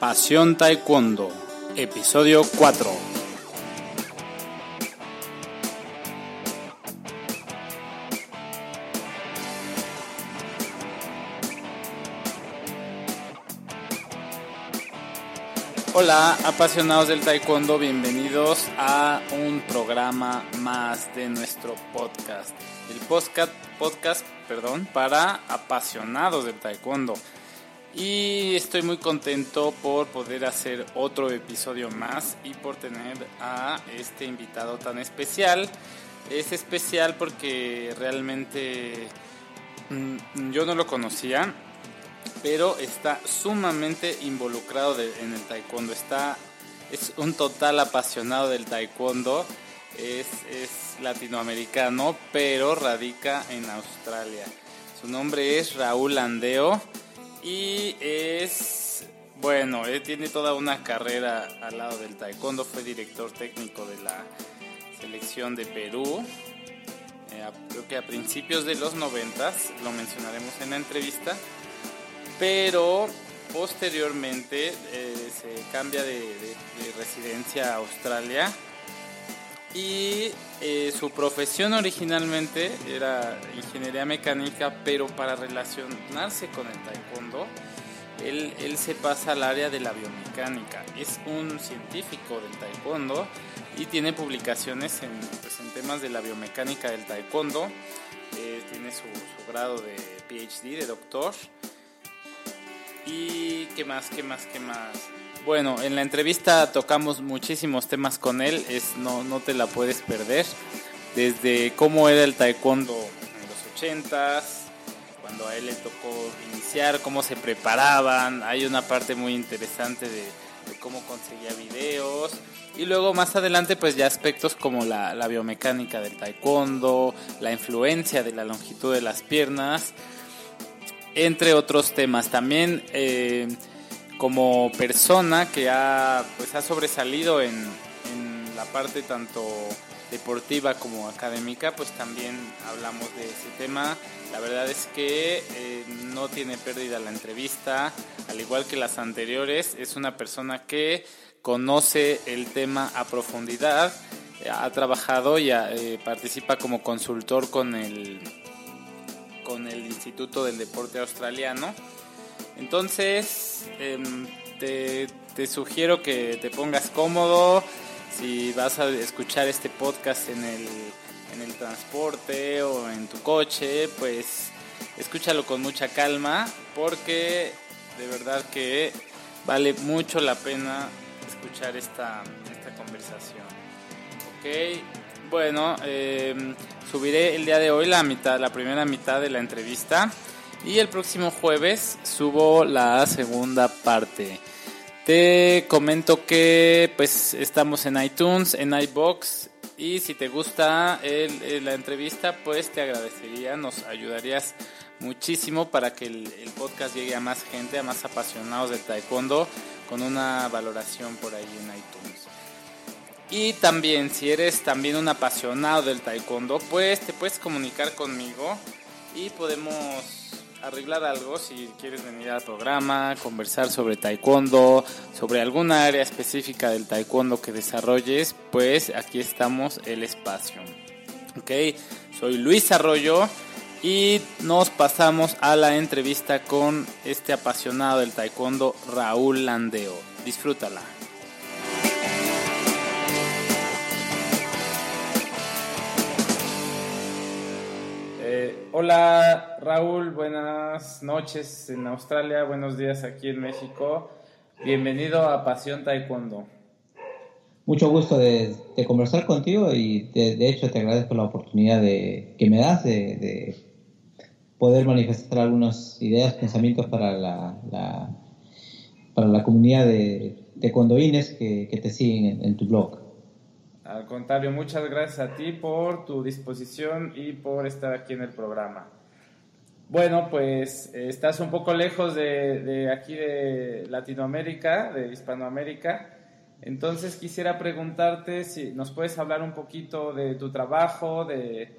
Pasión Taekwondo, episodio 4. Hola, apasionados del taekwondo, bienvenidos a un programa más de nuestro podcast. El podcast, podcast perdón, para apasionados del taekwondo. Y estoy muy contento por poder hacer otro episodio más y por tener a este invitado tan especial. Es especial porque realmente mm, yo no lo conocía, pero está sumamente involucrado en el taekwondo. Está, es un total apasionado del taekwondo. Es, es latinoamericano, pero radica en Australia. Su nombre es Raúl Andeo y es, bueno, él tiene toda una carrera al lado del taekwondo, fue director técnico de la selección de Perú, eh, creo que a principios de los noventas, lo mencionaremos en la entrevista, pero posteriormente eh, se cambia de, residencia a Australia y eh, su profesión originalmente era ingeniería mecánica, pero para relacionarse con el taekwondo, él, él, se pasa al área de la biomecánica. Es un científico del taekwondo y tiene publicaciones en, pues, en temas de la biomecánica del taekwondo. Eh, tiene su, su, grado de PhD, de doctor. ¿Y qué más, qué más, qué más? Bueno, en la entrevista tocamos muchísimos temas con él, es, no, no te la puedes perder. Desde cómo era el taekwondo en los ochentas, cuando a él le tocó iniciar, cómo se preparaban. Hay una parte muy interesante de, cómo conseguía videos. Y luego más adelante pues ya aspectos como la, la, biomecánica del taekwondo, la influencia de la longitud de las piernas, entre otros temas. También eh, como persona que ha, pues, ha sobresalido en, la parte tanto deportiva como académica, pues también hablamos de ese tema. La verdad es que eh, no tiene pérdida la entrevista, al igual que las anteriores, es una persona que conoce el tema a profundidad, ha trabajado y eh, participa como consultor con el, con el Instituto del Deporte Australiano entonces, em, te, sugiero que te pongas cómodo. Si vas a escuchar este podcast en el, en el transporte o en tu coche, pues escúchalo con mucha calma porque de verdad que vale mucho la pena escuchar esta, esta conversación. Ok, bueno, em, subiré el día de hoy la mitad, la primera mitad de la entrevista y el próximo jueves subo la segunda parte. Te comento que pues estamos en iTunes, en iBox y si te gusta la entrevista pues te agradecería, nos ayudarías muchísimo para que el, el, podcast llegue a más gente, a más apasionados del taekwondo con una valoración por ahí en iTunes. Y también si eres también un apasionado del taekwondo pues te puedes comunicar conmigo y podemos arreglar algo, si quieres venir al programa, conversar sobre taekwondo, sobre alguna área específica del taekwondo que desarrolles, pues aquí estamos el espacio. Ok, soy Luis Arroyo y nos pasamos a la entrevista con este apasionado del taekwondo, Raúl Landeo. Disfrútala. Hola Raúl, buenas noches en Australia, buenos días aquí en México. Bienvenido a Pasión Taekwondo. Mucho gusto de, conversar contigo y de, hecho te agradezco la oportunidad de, que me das de, poder manifestar algunas ideas, pensamientos para la, para la comunidad de taekwondoines que, que te siguen en tu blog. Al contrario, muchas gracias a ti por tu disposición y por estar aquí en el programa. Bueno, pues eh, estás un poco lejos de, aquí de Latinoamérica, de Hispanoamérica. Entonces quisiera preguntarte si nos puedes hablar un poquito de tu trabajo, de,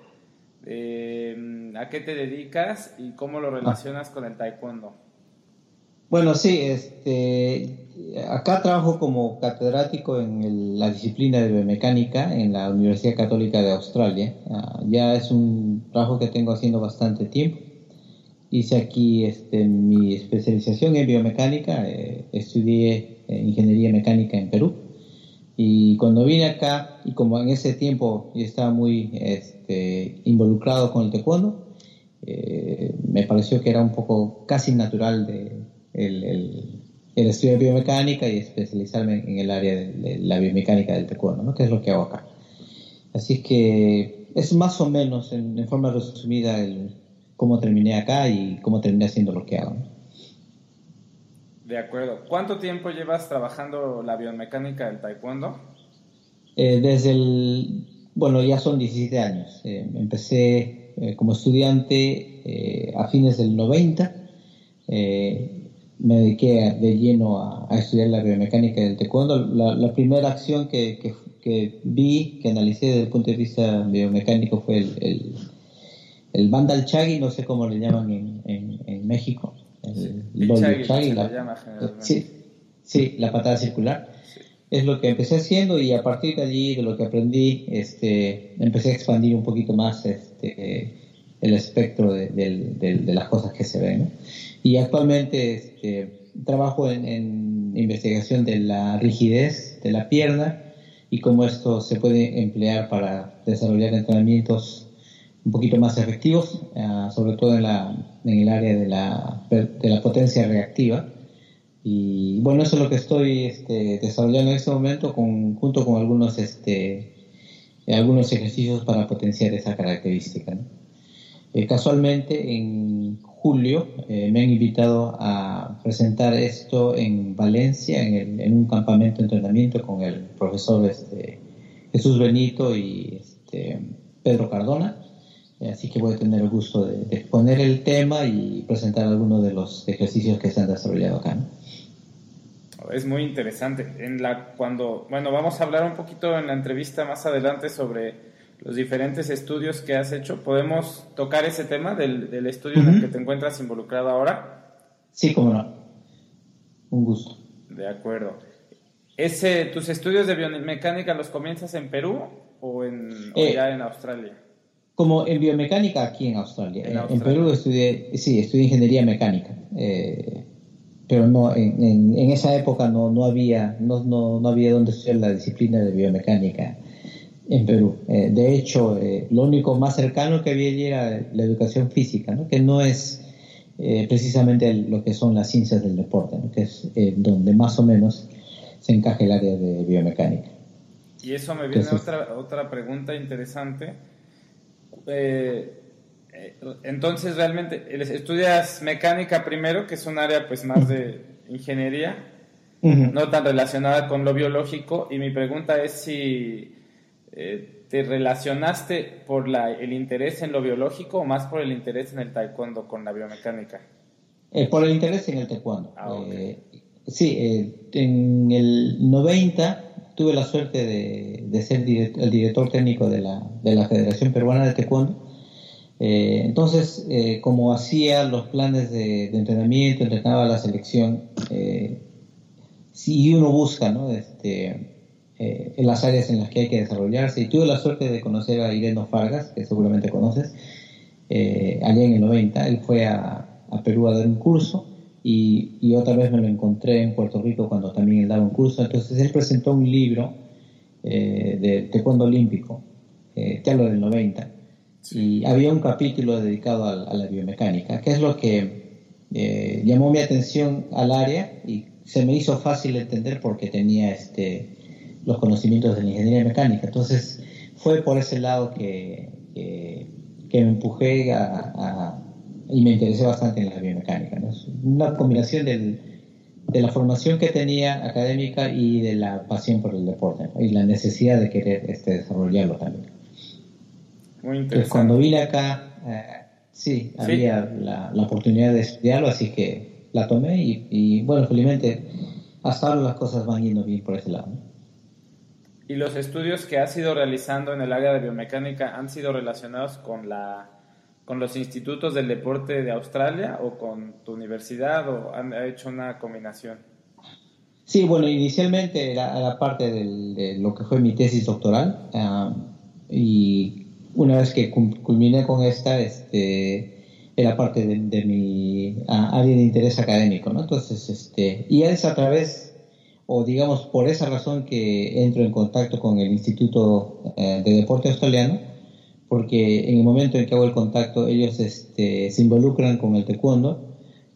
mm, a qué te dedicas y cómo lo relacionas con el taekwondo. Bueno, sí, este, acá trabajo como catedrático en la disciplina de biomecánica en la Universidad Católica de Australia. Ah, ya es un trabajo que tengo haciendo bastante tiempo. Hice aquí este, mi especialización en biomecánica, eh, estudié eh, ingeniería mecánica en Perú. Y cuando vine acá, y como en ese tiempo yo estaba muy este, involucrado con el taekwondo, eh, me pareció que era un poco casi natural de, el, el, el, estudio de biomecánica y especializarme en el área de, la biomecánica del taekwondo, ¿no? que es lo que hago acá. Así que es más o menos, en, forma resumida, el, cómo terminé acá y cómo terminé haciendo lo que hago. De acuerdo. ¿Cuánto tiempo llevas trabajando la biomecánica del taekwondo? Eh, desde el, bueno, ya son 17 años. Eh, empecé eh, como estudiante a fines del 90 me dediqué de lleno a, estudiar la biomecánica del taekwondo. La, primera acción que, que, vi, que analicé desde el punto de vista biomecánico fue el, el, el Bandal Chagi, no sé cómo le llaman en, en, México. El, Chagi, la, sí, sí, la patada circular. Es lo que empecé haciendo y a partir de allí, de lo que aprendí, este, empecé a expandir un poquito más este, el espectro de, de las cosas que se ven. Y actualmente este, trabajo en, investigación de la rigidez de la pierna y cómo esto se puede emplear para desarrollar entrenamientos un poquito más efectivos, ah, sobre todo en, la, en el área de la, de la potencia reactiva. Y bueno, eso es lo que estoy este, desarrollando en este momento con, junto con algunos, este, algunos ejercicios para potenciar esa característica. Eh, casualmente en julio eh, me han invitado a presentar esto en Valencia, en, un campamento de entrenamiento con el profesor este, Jesús Benito y este, Pedro Cardona. Eh, así que voy a tener el gusto de, exponer el tema y presentar algunos de los ejercicios que se han desarrollado acá. Es muy interesante. Cuando, bueno, vamos a hablar un poquito en la entrevista más adelante sobre los diferentes estudios que has hecho. ¿Podemos tocar ese tema del, estudio en el que te encuentras involucrado ahora? Sí, cómo no. Un gusto. De acuerdo. Ese, ¿Tus estudios de biomecánica los comienzas en Perú o, en, eh, ya en Australia? Como en biomecánica aquí en Australia. En, Perú estudié, sí, estudié ingeniería mecánica. Eh, pero no, en, esa época no, no había, no, no, no había donde estudiar la disciplina de biomecánica en Perú. Eh, de hecho, eh, lo único más cercano que había allí era la educación física, ¿no? que no es eh, precisamente lo que son las ciencias del deporte, que es donde más o menos se encaja el área de biomecánica. Y eso me viene a otra, otra pregunta interesante. entonces, realmente, estudias mecánica primero, que es un área pues más de ingeniería, no tan relacionada con lo biológico, y mi pregunta es si eh, ¿te relacionaste por la, el interés en lo biológico o más por el interés en el taekwondo con la biomecánica? Eh, por el interés en el taekwondo. Ah, eh, sí, en el 90 tuve la suerte de, ser el director técnico de la, de la Federación Peruana de Taekwondo. entonces, como hacía los planes de, de, entrenamiento, entrenaba la selección, si uno busca, ¿no? Este, eh, en las áreas en las que hay que desarrollarse. Y tuve la suerte de conocer a Ireno Fargas, que seguramente conoces, eh, allá en el 90. Él fue a, Perú a dar un curso y, otra vez me lo encontré en Puerto Rico cuando también él daba un curso. Entonces él presentó un libro eh, de taekwondo olímpico, te hablo del 90, y había un capítulo dedicado a, a, la biomecánica, que es lo que llamó mi atención al área y se me hizo fácil entender porque tenía este los conocimientos de la ingeniería mecánica. Entonces fue por ese lado que, que, me empujé a, y me interesé bastante en la biomecánica. Una combinación del, de la formación que tenía académica y de la pasión por el deporte y la necesidad de querer este, desarrollarlo también. Muy interesante. cuando vine acá, eh, sí, había la, la, oportunidad de estudiarlo, así que la tomé y, y bueno, felizmente hasta ahora las cosas van yendo bien por ese lado. ¿Y los estudios que has ido realizando en el área de biomecánica han sido relacionados con la, con los institutos del deporte de Australia o con tu universidad o han hecho una combinación? Sí, bueno, inicialmente era, la parte de lo que fue mi tesis doctoral ah, y una vez que culminé con esta, este, era parte de, mi ah, área de interés académico, ¿no? Entonces, este, y es a través, o digamos por esa razón que entro en contacto con el Instituto eh, de Deporte Australiano, porque en el momento en que hago el contacto ellos este, se involucran con el taekwondo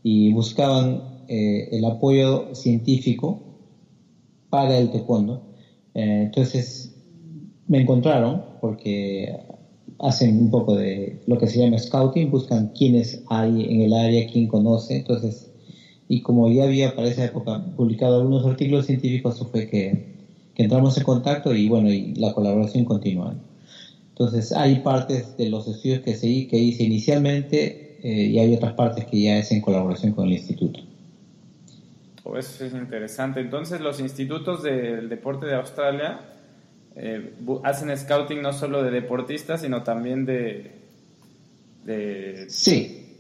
y buscaban eh, el apoyo científico para el taekwondo. Eh, entonces me encontraron porque hacen un poco de lo que se llama scouting, buscan quiénes hay en el área, quién conoce. Entonces, y como ya había para esa época publicado algunos artículos científicos, fue que, entramos en contacto y bueno, y la colaboración continúa. Entonces, hay partes de los estudios que, se, que hice inicialmente eh, y hay otras partes que ya es en colaboración con el instituto. Oh, eso es interesante. Entonces, los institutos del deporte de Australia eh, hacen scouting no solo de deportistas, sino también de, de sí.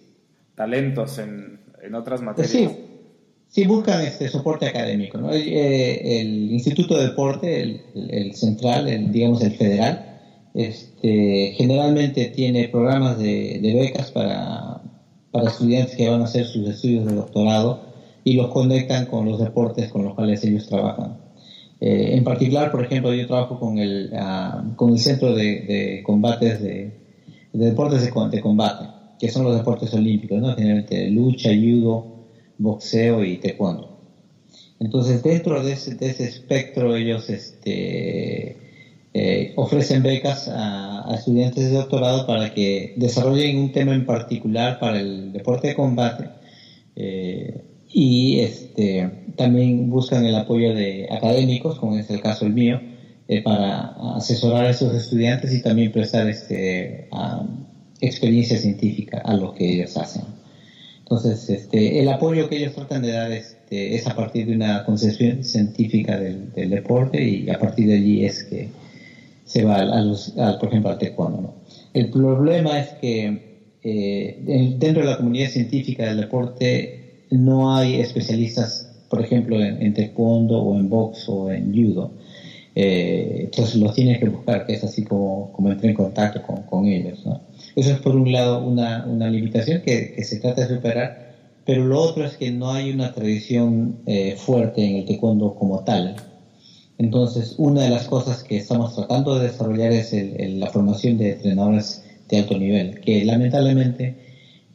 talentos en, en otras materias. Sí. sí, buscan este soporte académico. ¿no? Eh, el, Instituto de Deporte, el, el central, el, digamos el federal, este, generalmente tiene programas de, de becas para, para estudiantes que van a hacer sus estudios de doctorado y los conectan con los deportes con los cuales ellos trabajan. Eh, en particular, por ejemplo, yo trabajo con el, ah, con el Centro de, Combates de, Deportes de, Combate, que son los deportes olímpicos, ¿no? generalmente lucha, judo, boxeo y taekwondo. Entonces, dentro de ese, espectro, ellos este, eh, ofrecen becas a, estudiantes de doctorado para que desarrollen un tema en particular para el deporte de combate. Eh, y este, también buscan el apoyo de académicos, como es el caso el mío, eh, para asesorar a esos estudiantes y también prestar este, experiencia científica a lo que ellos hacen. Entonces, este, el apoyo que ellos tratan de dar este, es a partir de una concepción científica del, deporte y a partir de allí es que se va a los, por ejemplo, al taekwondo. El problema es que eh, dentro de la comunidad científica del deporte no hay especialistas, por ejemplo, en, taekwondo o en box o en judo. Eh, entonces los tienes que buscar, que es así como, como entré en contacto con, ellos. Eso es por un lado una, limitación que, se trata de superar, pero lo otro es que no hay una tradición eh, fuerte en el taekwondo como tal. Entonces, una de las cosas que estamos tratando de desarrollar es la formación de entrenadores de alto nivel, que lamentablemente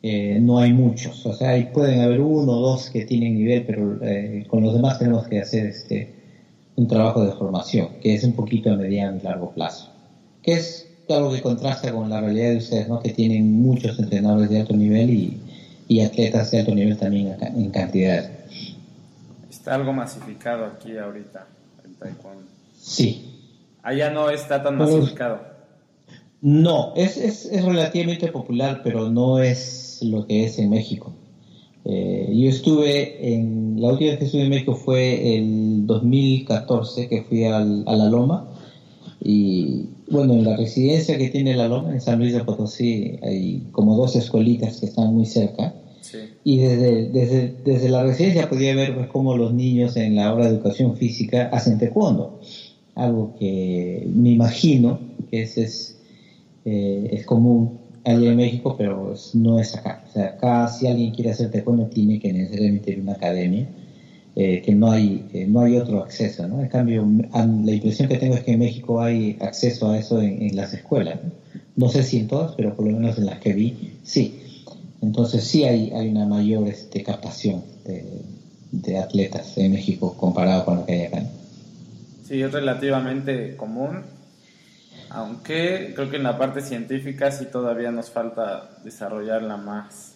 eh, no hay muchos. O sea, pueden haber uno o dos que tienen nivel, pero eh, con los demás tenemos que hacer este un trabajo de formación, que es un poquito a mediano y largo plazo. Que es algo que contrasta con la realidad de ustedes, ¿no? que tienen muchos entrenadores de alto nivel y, y atletas de alto nivel también en cantidad. Está algo masificado aquí ahorita, el taekwondo. Sí. Allá no está tan masificado. No, es, es, es relativamente popular, pero no es lo que es en México. Eh, yo estuve en, la última vez que estuve en México fue el 2014, que fui al, a La Loma. Y bueno, en la residencia que tiene La Loma, en San Luis de Potosí, hay como dos escuelitas que están muy cerca. Y desde, desde, desde, la residencia podía ver pues, cómo los niños en la hora de educación física hacen taekwondo. Algo que me imagino que es, es, eh, es común allá en México, pero no es acá. O sea, acá si alguien quiere hacer taekwondo tiene que necesariamente ir a una academia, eh, que no hay, eh, no hay otro acceso, ¿no? En cambio, la impresión que tengo es que en México hay acceso a eso en, las escuelas. ¿no? sé si en todas, pero por lo menos en las que vi, sí. Entonces sí hay, hay una mayor este, captación de, de atletas en México comparado con lo que hay acá. Sí, es relativamente común aunque creo que en la parte científica sí todavía nos falta desarrollarla más.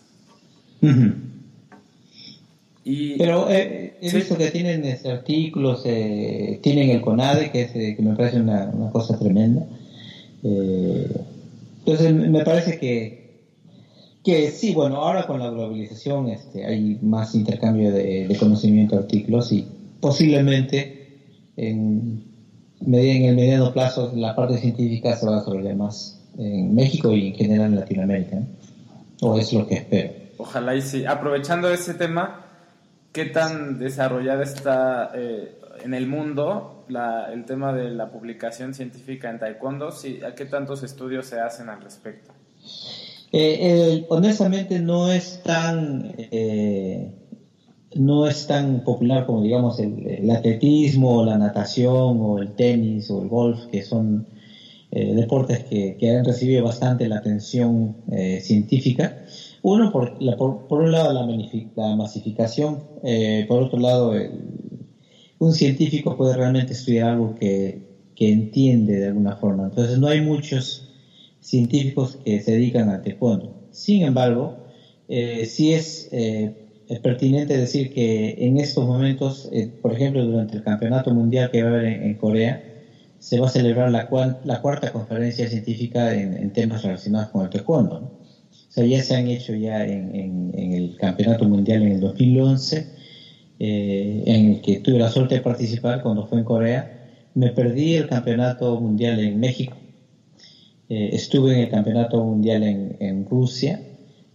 Y, Pero eh, he visto que tienen este, artículos, eh, tienen el CONADE, que, es, eh, que me parece una, cosa tremenda. entonces me parece que, que sí, bueno, ahora con la globalización este, hay más intercambio de, de conocimiento, artículos y posiblemente en en el mediano plazo la parte científica se va a desarrollar más en México y en general en Latinoamérica. o es lo que espero. Ojalá y sí. Aprovechando ese tema, ¿qué tan desarrollada está eh, en el mundo la, el tema de la publicación científica en taekwondo? ¿Sí, ¿A qué tantos estudios se hacen al respecto? Eh, honestamente no es tan eh, no es tan popular como digamos el, atletismo, o la natación o el tenis o el golf, que son eh, deportes que, han recibido bastante la atención eh, científica. Uno, por, por, un lado, la, masificación, eh, por otro lado, un científico puede realmente estudiar algo que, que, entiende de alguna forma. Entonces, no hay muchos científicos que se dedican a taekwondo. Sin embargo, sí es es pertinente decir que en estos momentos, eh, por ejemplo, durante el campeonato mundial que va a haber en, Corea, se va a celebrar la, la cuarta conferencia científica en, temas relacionados con el taekwondo. O sea, ya se han hecho ya en, el campeonato mundial en el 2011, eh, en el que tuve la suerte de participar cuando fue en Corea. Me perdí el campeonato mundial en México, eh, estuve en el campeonato mundial en Rusia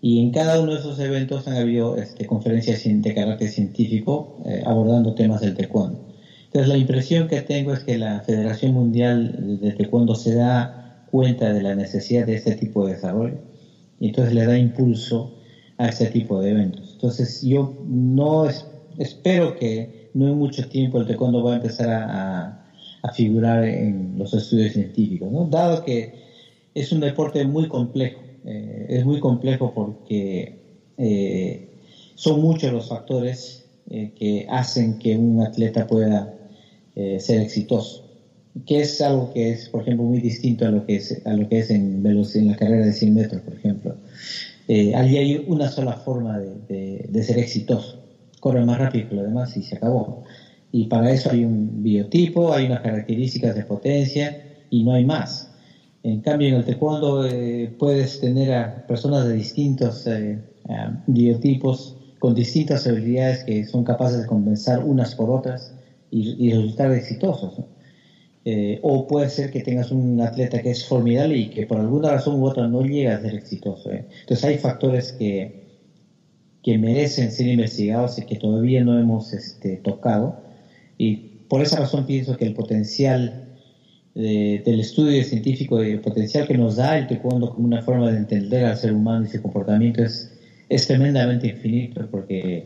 y en cada uno de esos eventos han habido este, conferencias de carácter científico eh, abordando temas del taekwondo. Entonces la impresión que tengo es que la Federación Mundial de Taekwondo se da cuenta de la necesidad de este tipo de desarrollo y entonces le da impulso a este tipo de eventos. Entonces yo no espero que no en mucho tiempo el taekwondo va a empezar a, a figurar en los estudios científicos, ¿no? dado que es un deporte muy complejo eh, es muy complejo porque eh, son muchos los factores eh, que hacen que un atleta pueda ser exitoso, que es algo que es, por ejemplo, muy distinto a lo que es, a lo que es en, en la carrera de 100 metros, por ejemplo. allí hay una sola forma de, de, ser exitoso, corre más rápido que lo demás y se acabó. Y para eso hay un biotipo, hay unas características de potencia y no hay más. En cambio, en el taekwondo eh, puedes tener a personas de distintos eh, biotipos con distintas habilidades que son capaces de compensar unas por otras y, resultar exitosos. Eh, o puede ser que tengas un atleta que es formidable y que por alguna razón u otra no llega a ser exitoso. Entonces hay factores que, que merecen ser investigados y que todavía no hemos este, tocado. Y por esa razón pienso que el potencial del estudio científico del potencial que nos da el taekwondo como una forma de entender al ser humano y su comportamiento es, es tremendamente infinito porque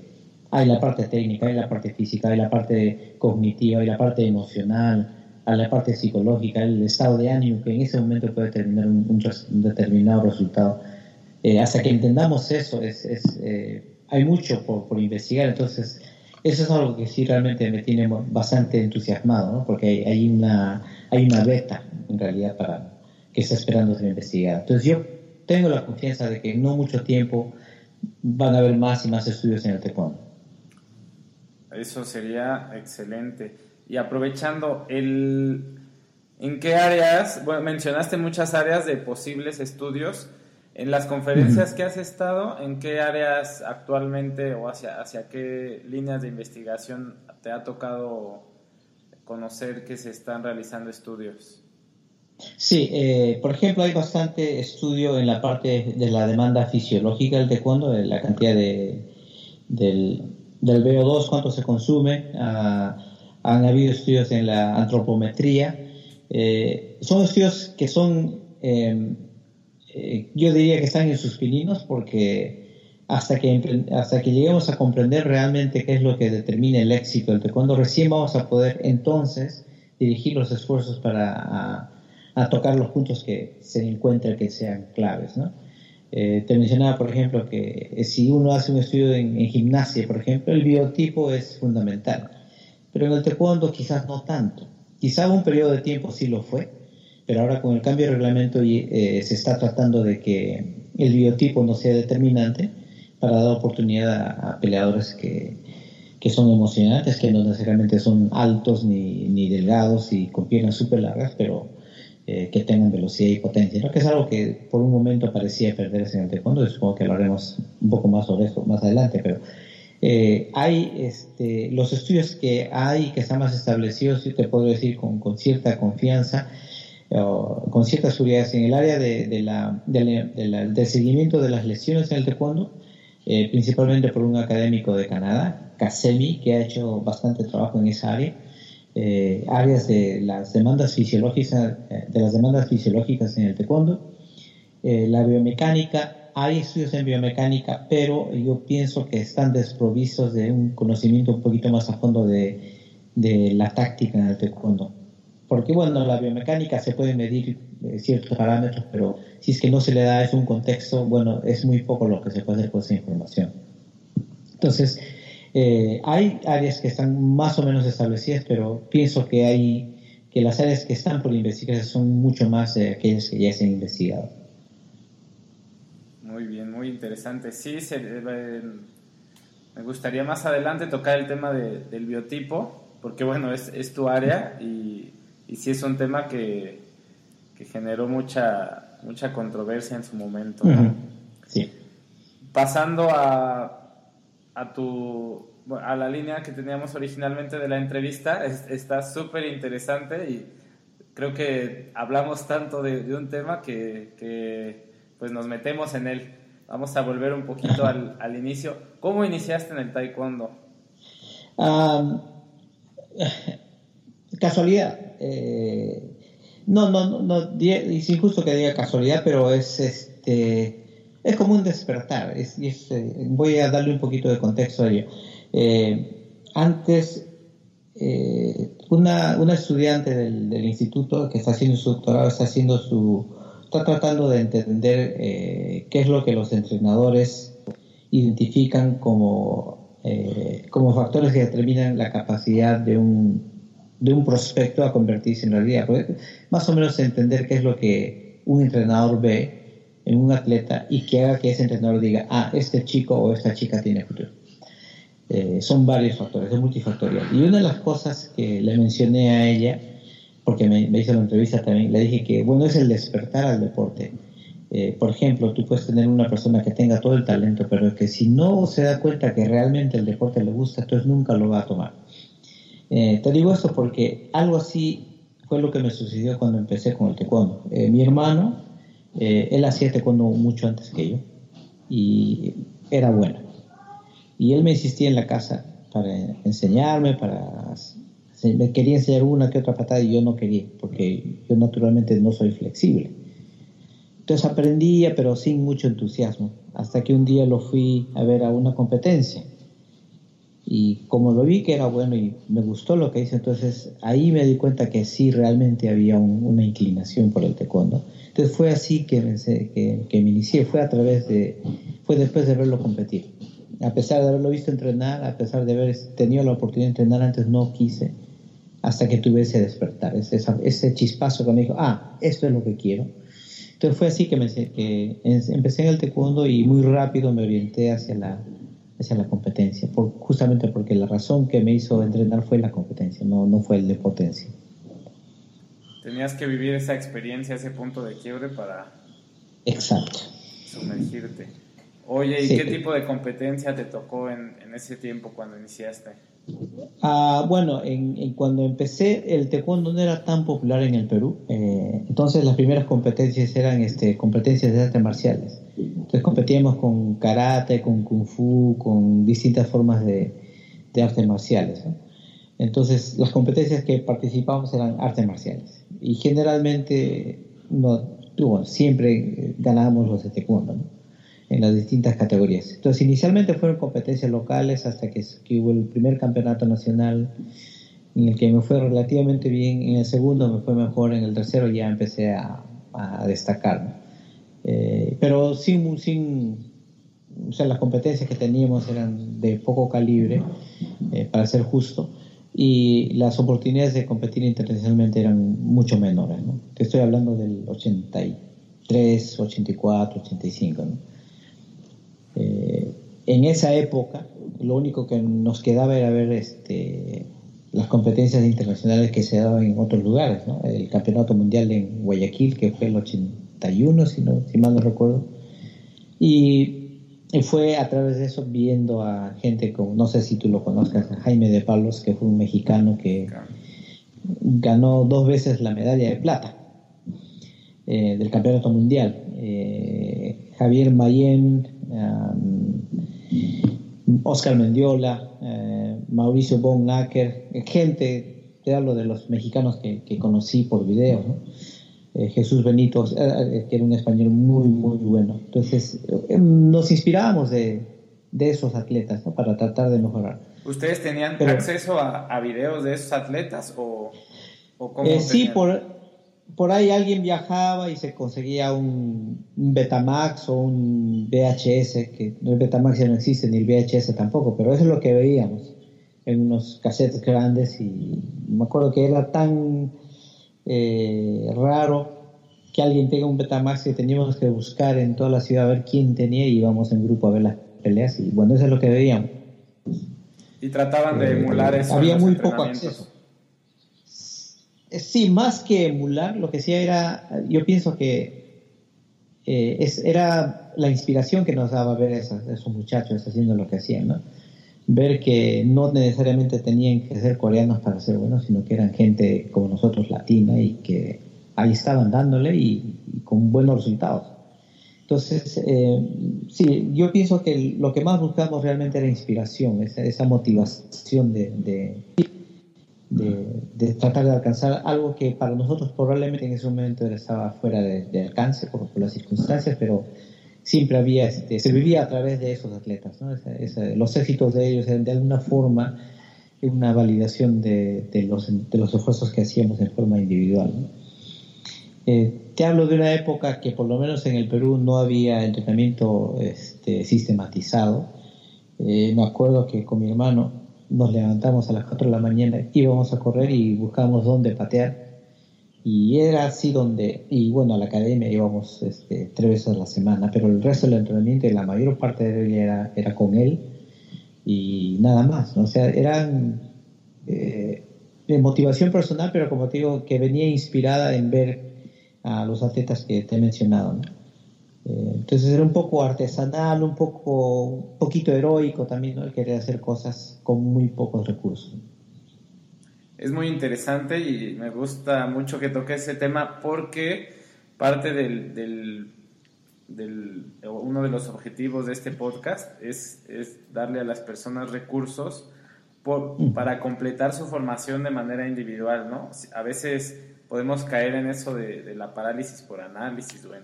hay la parte técnica, hay la parte física, hay la parte cognitiva, hay la parte emocional, hay la parte psicológica, el estado de ánimo que en ese momento puede determinar un, determinado resultado. Eh, hasta que entendamos eso, es, es eh, hay mucho por, por investigar, entonces eso es algo que sí realmente me tiene bastante entusiasmado, ¿no? porque hay, una, hay una beta en realidad para que está esperando ser investigada. Entonces yo tengo la confianza de que en no mucho tiempo van a haber más y más estudios en el taekwondo. Eso sería excelente. Y aprovechando el... ¿En qué áreas? Bueno, mencionaste muchas áreas de posibles estudios. En las conferencias que has estado, ¿en qué áreas actualmente o hacia, hacia qué líneas de investigación te ha tocado conocer que se están realizando estudios? Sí, eh, por ejemplo, hay bastante estudio en la parte de la demanda fisiológica del taekwondo, de la cantidad de, del, del VO2, cuánto se consume. Ah, han habido estudios en la antropometría. Eh, son estudios que son em, eh, yo diría que están en sus pininos porque hasta que, hasta que lleguemos a comprender realmente qué es lo que determina el éxito del taekwondo, recién vamos a poder entonces dirigir los esfuerzos para a, tocar los puntos que se encuentren que sean claves. ¿no? Eh, te mencionaba, por ejemplo, que si uno hace un estudio en, gimnasia, por ejemplo, el biotipo es fundamental, pero en el taekwondo quizás no tanto. Quizá un periodo de tiempo sí lo fue, pero ahora con el cambio de reglamento eh, se está tratando de que el biotipo no sea determinante para dar oportunidad a, peleadores que, que, son emocionantes, que no necesariamente son altos ni, ni delgados y con piernas súper largas, pero eh, que tengan velocidad y potencia, ¿no? que es algo que por un momento parecía perderse en el taekwondo, supongo que lo haremos un poco más sobre eso más adelante, pero eh, hay este, los estudios que hay que están más establecidos, y te puedo decir con, cierta confianza, con ciertas seguridades en el área de, la, del seguimiento de las lesiones en el taekwondo, eh, principalmente por un académico de Canadá, Kasemi, que ha hecho bastante trabajo en esa área. Eh, áreas de las demandas fisiológicas eh, de las demandas fisiológicas en el taekwondo la biomecánica hay estudios en biomecánica pero yo pienso que están desprovistos de un conocimiento un poquito más a fondo de, la táctica en el taekwondo porque bueno, la biomecánica se puede medir eh, ciertos parámetros, pero si es que no se le da eso un contexto, bueno, es muy poco lo que se puede hacer con esa información. Entonces, eh, hay áreas que están más o menos establecidas, pero pienso que hay que las áreas que están por investigar son mucho más de aquellas que ya se han investigado. Muy bien, muy interesante. Sí, eh, me gustaría más adelante tocar el tema del biotipo, porque bueno, es, es tu área y y sí es un tema que, generó mucha, mucha controversia en su momento. Sí. Pasando a, a, tu, a la línea que teníamos originalmente de la entrevista, está súper interesante y creo que hablamos tanto de, un tema que, pues nos metemos en él. Vamos a volver un poquito al, al inicio. ¿Cómo iniciaste en el taekwondo? casualidad. Eh, no, no, no, es injusto que diga casualidad, pero es este es como un despertar. Es, eh, voy a darle un poquito de contexto a ello. Eh, antes, una, una, estudiante del, del, instituto que está haciendo su doctorado está haciendo su está tratando de entender qué es lo que los entrenadores identifican como, como factores que determinan la capacidad de un de un prospecto a convertirse en realidad. más o menos entender qué es lo que un entrenador ve en un atleta y que haga que ese entrenador diga, ah, este chico o esta chica tiene futuro. Eh, son varios factores, es multifactorial. Y una de las cosas que le mencioné a ella, porque me, hizo la entrevista también, le dije que, bueno, es el despertar al deporte. Eh, por ejemplo, tú puedes tener una persona que tenga todo el talento, pero que si no se da cuenta que realmente el deporte le gusta, entonces nunca lo va a tomar. Eh, te digo esto porque algo así fue lo que me sucedió cuando empecé con el taekwondo. Eh, mi hermano, eh, él hacía taekwondo mucho antes que yo y era bueno. Y él me insistía en la casa para enseñarme, para me quería enseñar una que otra patada y yo no quería, porque yo naturalmente no soy flexible. Entonces aprendía, pero sin mucho entusiasmo, hasta que un día lo fui a ver a una competencia y como lo vi que era bueno y me gustó lo que hice, entonces ahí me di cuenta que sí realmente había una inclinación por el taekwondo. Entonces fue así que me, que, que me inicié, fue a través de, fue después de verlo competir. A pesar de haberlo visto entrenar, a pesar de haber tenido la oportunidad de entrenar antes, no quise hasta que tuve ese despertar, ese, ese chispazo que me dijo, ah, esto es lo que quiero. Entonces fue así que, me, que empecé en el taekwondo y muy rápido me orienté hacia la, hacia la competencia, por, justamente porque la razón que me hizo entrenar fue la competencia, no, no fue el de potencia. Tenías que vivir esa experiencia, ese punto de quiebre para Exacto. sumergirte. Oye, ¿y qué tipo de competencia te tocó en, en ese tiempo cuando iniciaste? Ah, bueno, en, cuando empecé el taekwondo no era tan popular en el Perú, eh, entonces las primeras competencias eran este, competencias de artes marciales. Entonces competíamos con karate, con kung fu, con distintas formas de, de artes marciales. Entonces las competencias que participábamos eran artes marciales y generalmente siempre ganábamos los de taekwondo. ¿no? En las distintas categorías. Entonces, inicialmente fueron competencias locales hasta que, hubo el primer campeonato nacional en el que me fue relativamente bien, en el segundo me fue mejor, en el tercero ya empecé a, destacar. Eh, pero sin, sin, o sea, las competencias que teníamos eran de poco calibre, eh, para ser justo, y las oportunidades de competir internacionalmente eran mucho menores. ¿no? Te estoy hablando del 83, 84, 85. ¿no? Eh, en esa época, lo único que nos quedaba era ver este, las competencias internacionales que se daban en otros lugares, el Campeonato Mundial en Guayaquil, que fue el 81, si, no, si mal no recuerdo, y, fue a través de eso viendo a gente como, no sé si tú lo conozcas, Jaime de Palos, que fue un mexicano que ganó dos veces la medalla de plata del campeonato mundial. Javier Mayen, Oscar Mendiola, Mauricio Bonnacker, gente, te hablo de los mexicanos que, conocí por video, Jesús Benito, que era un español muy, muy bueno. Entonces, nos inspirábamos de, de esos atletas para tratar de mejorar. ¿Ustedes tenían acceso a, videos de esos atletas o, cómo? Eh, sí, por, por ahí alguien viajaba y se conseguía un, Betamax o un VHS, que el Betamax ya no existe ni el VHS tampoco, pero eso es lo que veíamos en unos cassettes grandes y me acuerdo que era tan eh, raro que alguien tenga un Betamax que teníamos que buscar en toda la ciudad a ver quién tenía y íbamos en grupo a ver las peleas y bueno, eso es lo que veíamos. Y trataban de eh, emular eso. Había muy poco acceso. Eh, sí, más que emular, lo que sí era, yo pienso que eh, era la inspiración que nos daba ver esos, esos muchachos haciendo lo que hacían, ¿no? Ver que no necesariamente tenían que ser coreanos para ser buenos, sino que eran gente como nosotros, latina, y que ahí estaban dándole y con buenos resultados. Entonces, eh, sí, yo pienso que lo que más buscamos realmente era inspiración, esa, motivación de, de, tratar de alcanzar algo que para nosotros probablemente en ese momento estaba fuera de, alcance por, las circunstancias, pero siempre había, este, se vivía a través de esos atletas, los éxitos de ellos de alguna forma una validación de, los, de los esfuerzos que hacíamos en forma individual. Eh, te hablo de una época que por lo menos en el Perú no había entrenamiento este, sistematizado. Eh, me acuerdo que con mi hermano nos levantamos a las 4 de la mañana, íbamos a correr y buscábamos dónde patear. Y era así donde, y bueno, a la academia íbamos este, tres veces a la semana, pero el resto del entrenamiento la mayor parte de él era, era con él y nada más. O sea, eran eh, de motivación personal, pero como te digo, que venía inspirada en ver a los atletas que te he mencionado. Eh, entonces era un poco artesanal, un poco, un poquito heroico también, ¿no? El querer hacer cosas con muy pocos recursos. Es muy interesante y me gusta mucho que toque ese tema porque parte del, del, uno de los objetivos de este podcast es, es darle a las personas recursos por, para completar su formación de manera individual, ¿no? A veces podemos caer en eso de, la parálisis por análisis o en,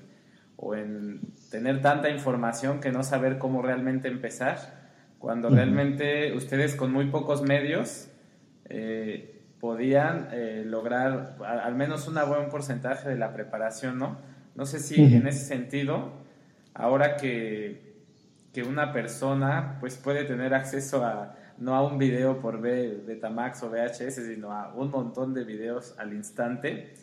tener tanta información que no saber cómo realmente empezar, cuando realmente ustedes con muy pocos medios eh, podían eh, lograr al menos un buen porcentaje de la preparación, ¿no? No sé si en ese sentido, ahora que, que una persona pues puede tener acceso a, no a un video por Betamax o VHS, sino a un montón de videos al instante.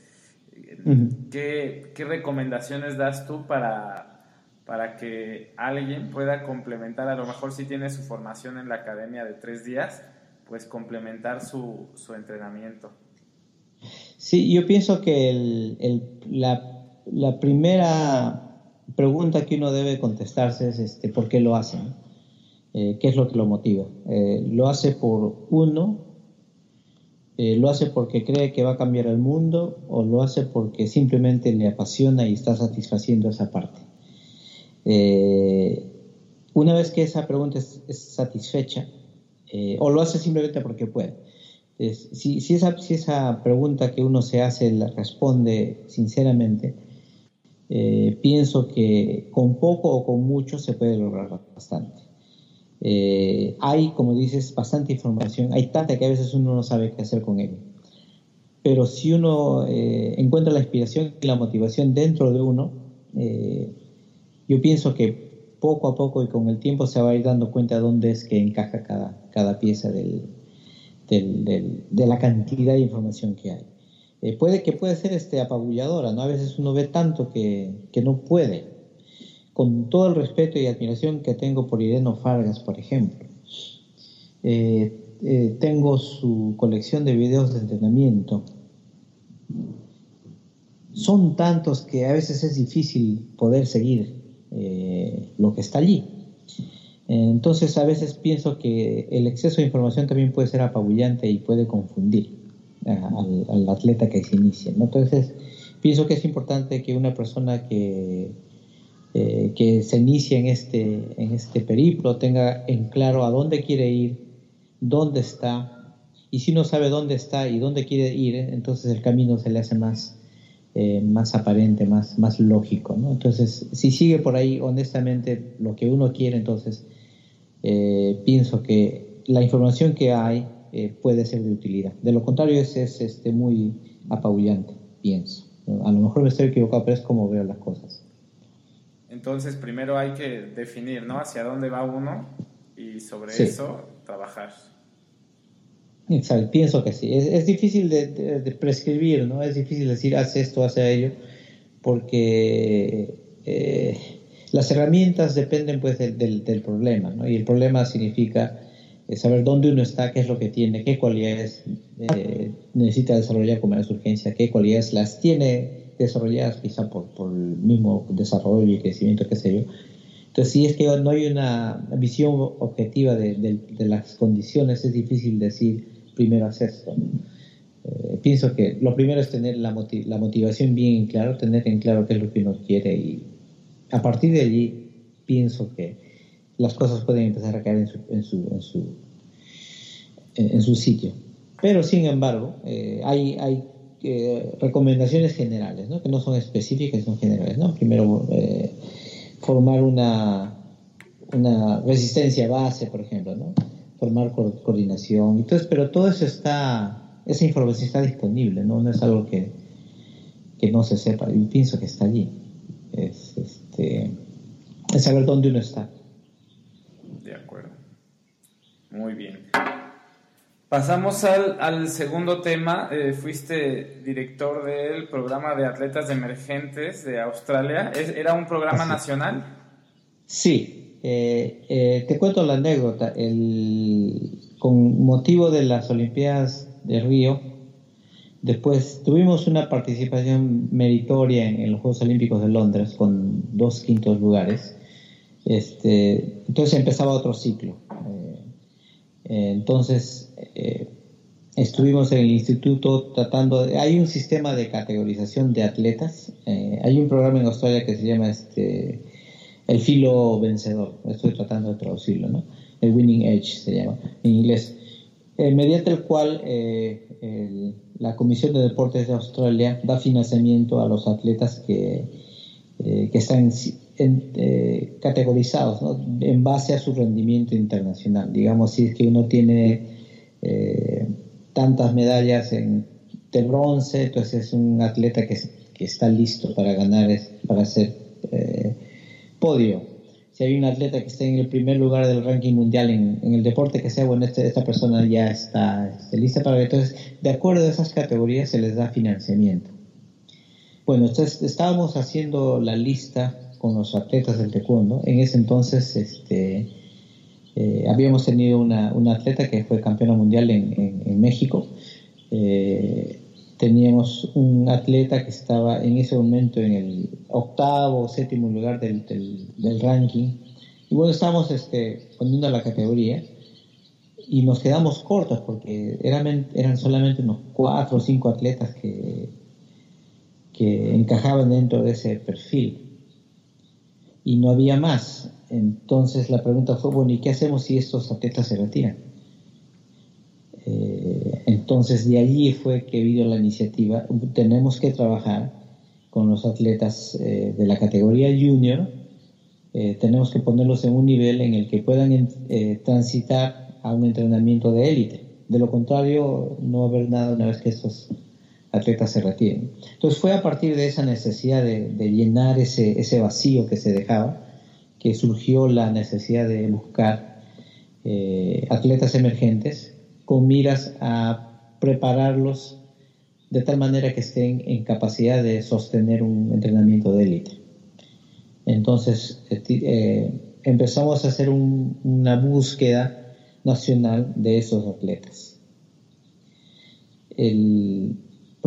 ¿Qué, recomendaciones das tú para, para que alguien pueda complementar, a lo mejor si tiene su formación en la academia de tres días, pues complementar su, entrenamiento? Sí, yo pienso que la, primera pregunta que uno debe contestarse es este, ¿por qué lo hacen? Eh, qué es lo que lo motiva. Eh, lo hace por uno, eh, lo hace porque cree que va a cambiar el mundo o lo hace porque simplemente le apasiona y está satisfaciendo esa parte. una vez que esa pregunta es, satisfecha, o lo hace simplemente porque puede. si, esa, si, esa, pregunta que uno se hace la responde sinceramente, pienso que con poco o con mucho se puede lograr bastante. Eh, hay, como dices, bastante información, hay tanta que a veces uno no sabe qué hacer con ella. Pero si uno eh, encuentra la inspiración y la motivación dentro de uno, eh, yo pienso que poco a poco y con el tiempo se va a ir dando cuenta de dónde es que encaja cada, cada pieza de la cantidad de información que hay. puede que puede ser este apabulladora, ¿no? A veces uno ve tanto que no puede, con todo el respeto y admiración que tengo por Ireno Fargas, por ejemplo. Eh, eh, tengo su colección de videos de entrenamiento. Son tantos que a veces es difícil poder seguir eh, lo que está allí. Entonces a veces pienso que el exceso de información también puede ser apabullante y puede confundir al, atleta que se inicia. Entonces pienso que es importante que una persona que, eh, que se inicie en este, en este periplo tenga en claro a dónde quiere ir, dónde está, y si no sabe dónde está y dónde quiere ir, entonces el camino se le hace más, eh, más aparente, más, más lógico. ¿no? Entonces, si sigue por ahí honestamente lo que uno quiere, entonces eh, pienso que la información que hay puede ser de utilidad. De lo contrario, es, es este, muy apabullante, pienso. A lo mejor me estoy equivocado, pero es como veo las cosas. Entonces, primero hay que definir, ¿no? Hacia dónde va uno y sobre eso trabajar. Exacto, pienso que sí. Es, difícil de, prescribir, ¿no? Es difícil decir, haz esto, haz ello, porque eh, las herramientas dependen, pues, del, del, problema, ¿no? Y el problema significa eh, saber dónde uno está, qué es lo que tiene, qué cualidades eh, necesita desarrollar como más urgencia, qué cualidades las tiene desarrolladas quizá por, por, el mismo desarrollo y crecimiento, qué sé yo. Entonces, si es que no hay una visión objetiva de, de, las condiciones, es difícil decir primero haz esto. Eh, pienso que lo primero es tener la, la motivación bien en claro, tener en claro qué es lo que uno quiere y a partir de allí pienso que las cosas pueden empezar a caer en su, en su, en su, en su sitio. Pero, sin embargo, eh, hay, hay eh, recomendaciones generales, ¿no? que no son específicas, son generales. ¿no? Primero, eh, formar una, una resistencia base, por ejemplo, ¿no? formar coordinación. Entonces, pero todo eso está, esa información está disponible, no, no es algo que, que no se sepa. Y pienso que está allí. Es, este, es saber dónde uno está. Muy bien. Pasamos al, al segundo tema. Eh, fuiste director del programa de atletas emergentes de Australia. ¿Era un programa nacional? Sí. Eh, eh, te cuento la anécdota. con motivo de las Olimpiadas de Río, después tuvimos una participación meritoria en, los Juegos Olímpicos de Londres con dos quintos lugares. Este, entonces empezaba otro ciclo eh, entonces, eh, estuvimos en el instituto tratando, de, hay un sistema de categorización de atletas, eh, hay un programa en Australia que se llama este, el filo vencedor, estoy tratando de traducirlo, ¿no? El winning edge se llama en inglés, mediante el cual la Comisión de Deportes de Australia da financiamiento a los atletas que, que están eh, categorizados en base a su rendimiento internacional. Digamos, si es que uno tiene eh, tantas medallas en, de bronce, entonces es un atleta que, que está listo para ganar, para hacer eh, podio. Si hay un atleta que esté en el primer lugar del ranking mundial en, el deporte que sea, bueno, este, esta persona ya está, está lista para... Entonces, de acuerdo a esas categorías se les da financiamiento. Bueno, entonces estábamos haciendo la lista con los atletas del taekwondo. En ese entonces este, eh, habíamos tenido una, una, atleta que fue campeona mundial en, en, México. Eh, teníamos un atleta que estaba en ese momento en el octavo o séptimo lugar del, del, ranking. Y bueno, estábamos este, poniendo la categoría y nos quedamos cortos porque eran, eran solamente unos cuatro o cinco atletas que, que encajaban dentro de ese perfil y no había más. Entonces la pregunta fue, bueno, ¿y qué hacemos si estos atletas se retiran? Eh, entonces de allí fue que vino la iniciativa, tenemos que trabajar con los atletas eh, de la categoría junior, eh, tenemos que ponerlos en un nivel en el que puedan transitar a un entrenamiento de élite. De lo contrario, no va a haber nada una vez que estos atletas se retiren. Entonces fue a partir de esa necesidad de, llenar ese, ese, vacío que se dejaba que surgió la necesidad de buscar eh, atletas emergentes con miras a prepararlos de tal manera que estén en capacidad de sostener un entrenamiento de élite. Entonces eh, empezamos a hacer una búsqueda nacional de esos atletas. El,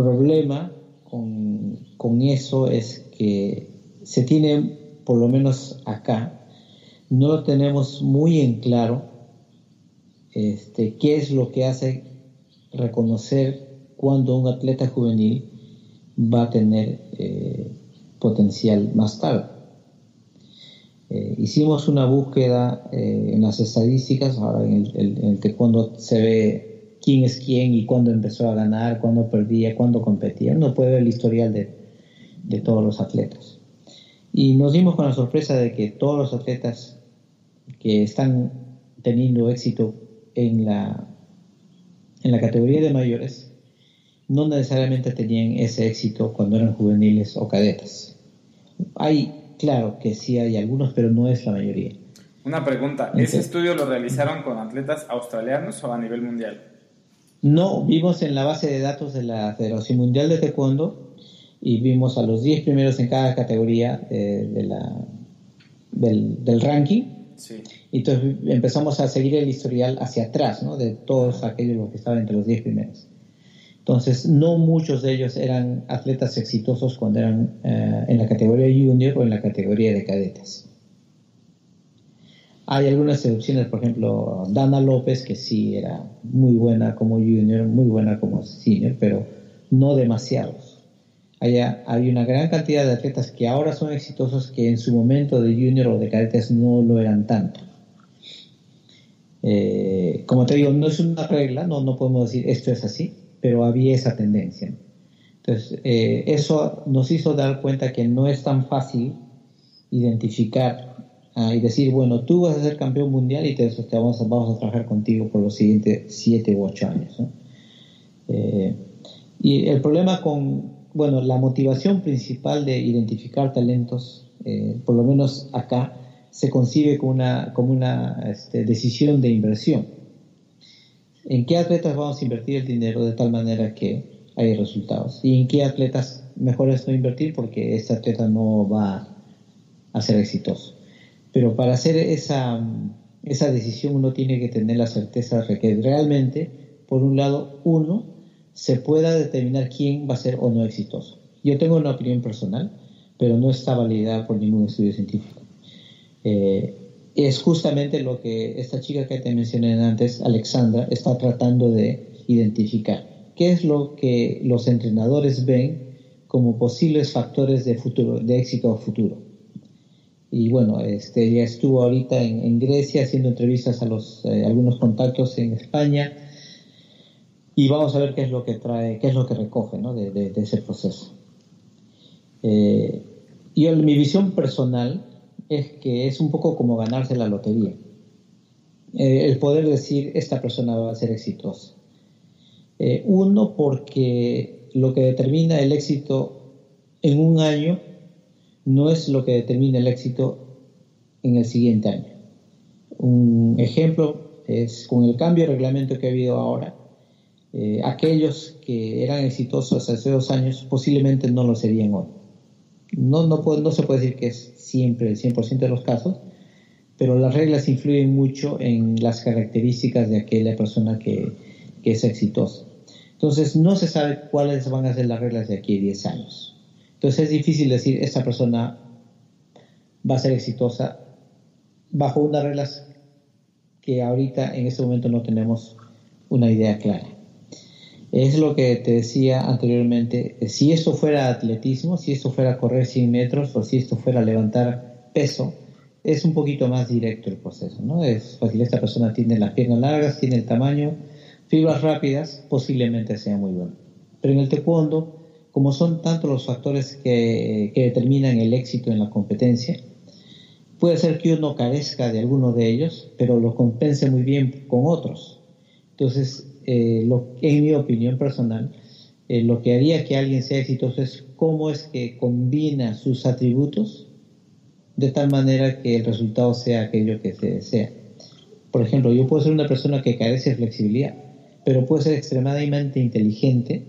problema con, eso es que se tiene, por lo menos acá, no lo tenemos muy en claro este, qué es lo que hace reconocer cuando un atleta juvenil va a tener eh, potencial más tarde. Eh, hicimos una búsqueda eh, en las estadísticas, ahora en el, en el taekwondo se ve quién es quién y cuándo empezó a ganar, cuándo perdía, cuándo competía. Uno puede ver el historial de, de todos los atletas. Y nos dimos con la sorpresa de que todos los atletas que están teniendo éxito en la, en la categoría de mayores no necesariamente tenían ese éxito cuando eran juveniles o cadetes. Hay, claro que sí hay algunos, pero no es la mayoría. Una pregunta, ¿ese estudio lo realizaron con atletas australianos o a nivel mundial? No, vimos en la base de datos de la Federación Mundial de Taekwondo y vimos a los 10 primeros en cada categoría eh, de la, del, del ranking. Sí. Y entonces empezamos a seguir el historial hacia atrás, ¿no? De todos aquellos que estaban entre los 10 primeros. Entonces, no muchos de ellos eran atletas exitosos cuando eran eh, en la categoría junior o en la categoría de cadetes. Hay algunas excepciones, por ejemplo, Dana López, que sí era muy buena como junior, muy buena como senior, pero no demasiados. Hay, hay una gran cantidad de atletas que ahora son exitosos que en su momento de junior o de cadetes no lo eran tanto. Eh, como te digo, no es una regla, no, no podemos decir esto es así, pero había esa tendencia. Entonces, eh, eso nos hizo dar cuenta que no es tan fácil identificar ah, y decir, bueno, tú vas a ser campeón mundial y te, vamos, a, vamos, a, trabajar contigo por los siguientes siete u ocho años. Eh, y el problema con, bueno, la motivación principal de identificar talentos, eh, por lo menos acá, se concibe como una, como una este, decisión de inversión en qué atletas vamos a invertir el dinero de tal manera que hay resultados y en qué atletas mejor es no invertir porque este atleta no va a ser exitoso. Pero para hacer esa, esa decisión uno tiene que tener la certeza de que realmente, por un lado, uno se pueda determinar quién va a ser o no exitoso. Yo tengo una opinión personal, pero no está validada por ningún estudio científico. Eh, es justamente lo que esta chica que te mencioné antes, Alexandra, está tratando de identificar. ¿Qué es lo que los entrenadores ven como posibles factores de, futuro, de éxito futuro? Y bueno, este, ella estuvo ahorita en, Grecia haciendo entrevistas a los, eh, algunos contactos en España y vamos a ver qué es lo que trae, qué es lo que recoge ¿no? de, ese proceso. Eh, yo, mi visión personal es que es un poco como ganarse la lotería. Eh, el poder decir, esta persona va a ser exitosa. Uno, porque lo que determina el éxito en un año no es lo que determina el éxito en el siguiente año. Un ejemplo es con el cambio de reglamento que ha habido ahora, eh, aquellos que eran exitosos hace dos años posiblemente no lo serían hoy. No, no, se puede decir que es siempre el 100% de los casos, pero las reglas influyen mucho en las características de aquella persona que, que es exitosa. Entonces, no se sabe cuáles van a ser las reglas de aquí a 10 años. Entonces, es difícil decir, esta persona va a ser exitosa bajo unas reglas que ahorita en este momento no tenemos una idea clara. Es lo que te decía anteriormente, si esto fuera atletismo, si esto fuera correr 100 metros o si esto fuera levantar peso, es un poquito más directo el proceso, ¿no? Es fácil, esta persona tiene las piernas largas, tiene el tamaño, fibras rápidas, posiblemente sea muy bueno. Pero en el taekwondo, como son tantos los factores que, determinan el éxito en la competencia, puede ser que uno carezca de alguno de ellos, pero lo compense muy bien con otros. Entonces, eh, lo, en mi opinión personal, eh, lo que haría que alguien sea exitoso es cómo es que combina sus atributos de tal manera que el resultado sea aquello que se desea. Por ejemplo, yo puedo ser una persona que carece de flexibilidad, pero puedo ser extremadamente inteligente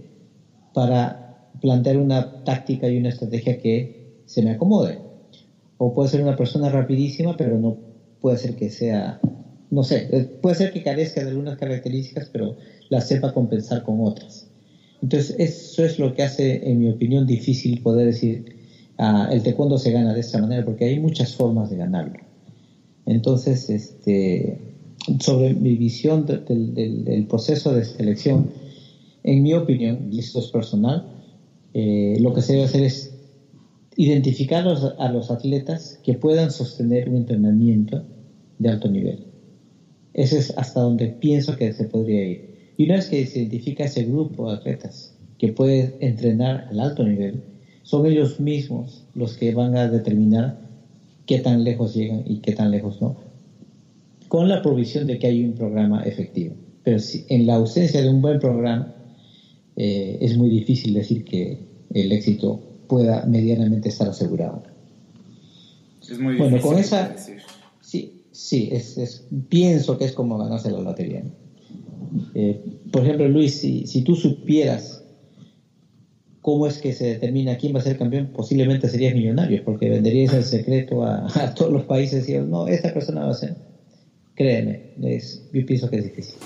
para plantear una táctica y una estrategia que se me acomode. O puedo ser una persona rapidísima, pero no puede ser que sea no sé, eh, puede ser que carezca de algunas características, pero la sepa compensar con otras. Entonces, eso es lo que hace, en mi opinión, difícil poder decir, ah, el taekwondo se gana de esta manera, porque hay muchas formas de ganarlo. Entonces, este, sobre mi visión del, proceso de selección, en mi opinión, y esto es personal, eh, lo que se debe hacer es identificar a los atletas que puedan sostener un entrenamiento de alto nivel. Ese es hasta donde pienso que se podría ir. Y una vez que se identifica ese grupo de atletas que puede entrenar al alto nivel, son ellos mismos los que van a determinar qué tan lejos llegan y qué tan lejos no, con la provisión de que hay un programa efectivo. Pero si, en la ausencia de un buen programa, eh, es muy difícil decir que el éxito pueda medianamente estar asegurado. Es muy difícil bueno, con esa, sí, sí, es, pienso que es como ganarse la lotería. Eh, por ejemplo, Luis, si, si tú supieras cómo es que se determina quién va a ser campeón, posiblemente serías millonario, porque venderías el secreto a, todos los países y no, esta persona va a ser. Créeme, es, yo pienso que es difícil.